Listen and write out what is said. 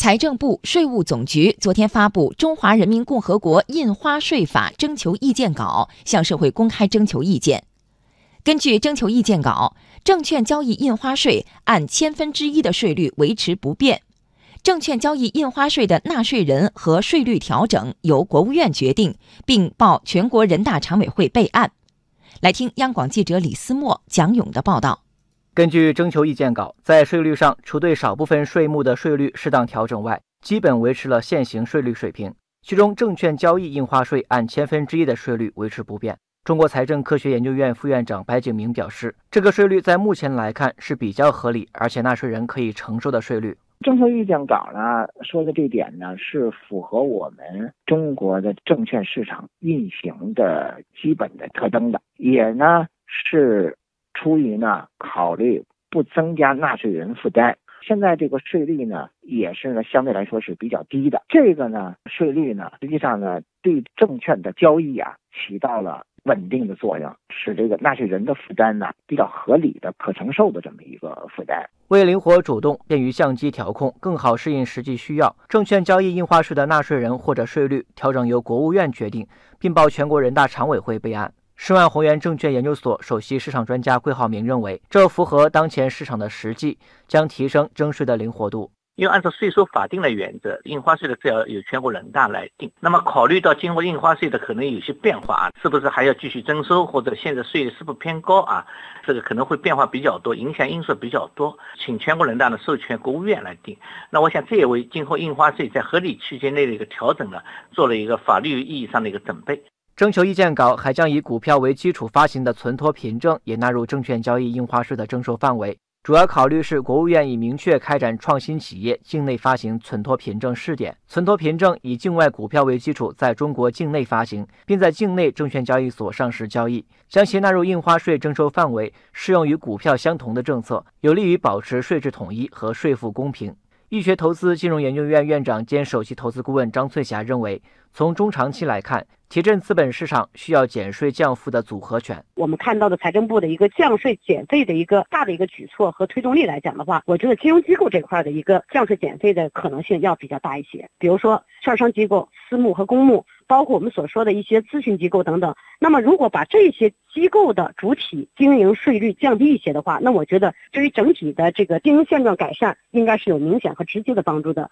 财政部、税务总局昨天发布《中华人民共和国印花税法》征求意见稿，向社会公开征求意见。根据征求意见稿，证券交易印花税按千分之一的税率维持不变，证券交易印花税的纳税人和税率调整由国务院决定，并报全国人大常委会备案。来听央广记者李思墨、蒋勇的报道。根据征求意见稿，在税率上，除对少部分税目的税率适当调整外，基本维持了现行税率水平。其中，证券交易印花税按千分之一的税率维持不变。中国财政科学研究院副院长白景明表示，这个税率在目前来看是比较合理，而且纳税人可以承受的税率。征求意见稿呢说的这点呢，是符合我们中国的证券市场运行的基本的特征的，也呢是。出于呢考虑不增加纳税人负担，现在这个税率呢也是呢相对来说是比较低的。这个呢税率呢实际上呢对证券的交易啊起到了稳定的作用，使这个纳税人的负担呢比较合理的、可承受的这么一个负担。为灵活主动、便于相机调控、更好适应实际需要，证券交易印花税的纳税人或者税率调整由国务院决定，并报全国人大常委会备案。申万宏源证券研究所首席市场专家桂浩明认为，这符合当前市场的实际，将提升征税的灵活度。因为按照税收法定的原则，印花税的是要由全国人大来定。那么考虑到今后印花税的可能有些变化啊，是不是还要继续征收，或者现在税率是不偏高啊？这个可能会变化比较多，影响因素比较多，请全国人大呢授权国务院来定。那我想这也为今后印花税在合理区间内的一个调整呢，做了一个法律意义上的一个准备。征求意见稿还将以股票为基础发行的存托凭证也纳入证券交易印花税的征收范围。主要考虑是国务院已明确开展创新企业境内发行存托凭证试点，存托凭证以境外股票为基础，在中国境内发行，并在境内证券交易所上市交易，将其纳入印花税征收范围，适用于股票相同的政策，有利于保持税制统一和税负公平。易学投资金融研究院院长兼首席投资顾问张翠霞认为，从中长期来看，提振资本市场需要减税降负的组合拳。我们看到的财政部的一个降税减费的一个大的一个举措和推动力来讲的话，我觉得金融机构这块的一个降税减费的可能性要比较大一些。比如说，券商机构、私募和公募。包括我们所说的一些咨询机构等等，那么如果把这些机构的主体经营税率降低一些的话，那我觉得对于整体的这个经营现状改善，应该是有明显和直接的帮助的。